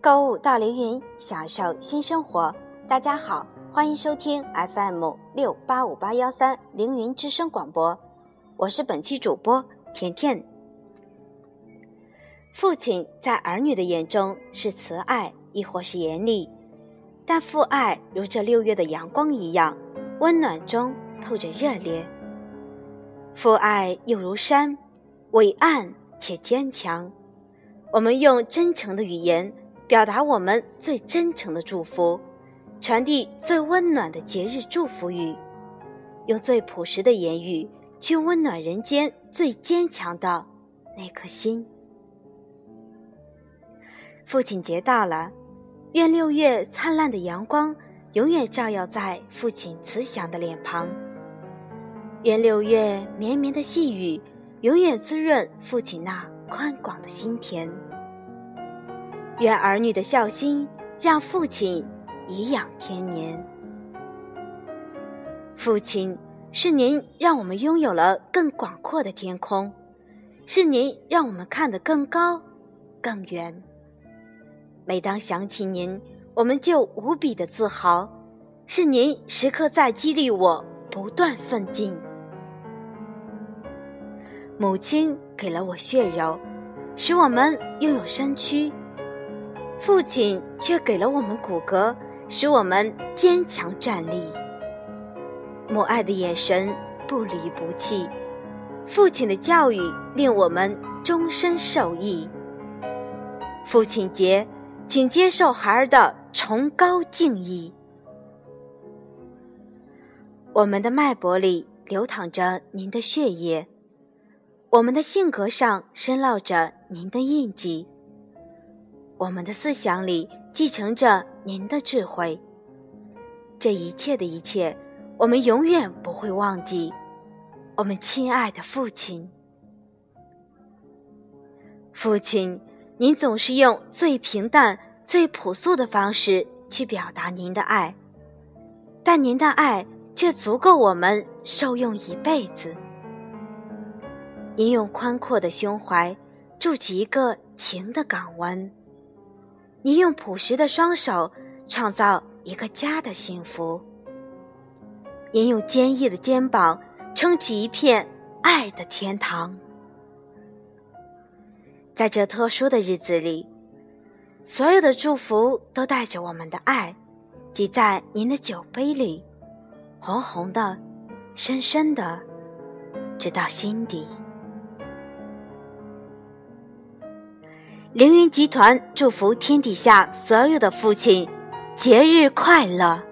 购物到凌云，享受新生活。大家好，欢迎收听 FM 六八五八幺三凌云之声广播，我是本期主播甜甜。父亲在儿女的眼中是慈爱，亦或是严厉？但父爱如这六月的阳光一样，温暖中透着热烈。父爱又如山，伟岸且坚强。我们用真诚的语言。表达我们最真诚的祝福，传递最温暖的节日祝福语，用最朴实的言语去温暖人间最坚强的那颗心。父亲节到了，愿六月灿烂的阳光永远照耀在父亲慈祥的脸庞；愿六月绵绵的细雨永远滋润父亲那宽广的心田。愿儿女的孝心让父亲颐养天年。父亲，是您让我们拥有了更广阔的天空，是您让我们看得更高、更远。每当想起您，我们就无比的自豪，是您时刻在激励我不断奋进。母亲给了我血肉，使我们拥有身躯。父亲却给了我们骨骼，使我们坚强站立。母爱的眼神不离不弃，父亲的教育令我们终身受益。父亲节，请接受孩儿的崇高敬意。我们的脉搏里流淌着您的血液，我们的性格上深烙着您的印记。我们的思想里继承着您的智慧，这一切的一切，我们永远不会忘记。我们亲爱的父亲，父亲，您总是用最平淡、最朴素的方式去表达您的爱，但您的爱却足够我们受用一辈子。您用宽阔的胸怀筑起一个情的港湾。你用朴实的双手创造一个家的幸福，您用坚毅的肩膀撑起一片爱的天堂。在这特殊的日子里，所有的祝福都带着我们的爱，挤在您的酒杯里，红红的，深深的，直到心底。凌云集团祝福天底下所有的父亲，节日快乐。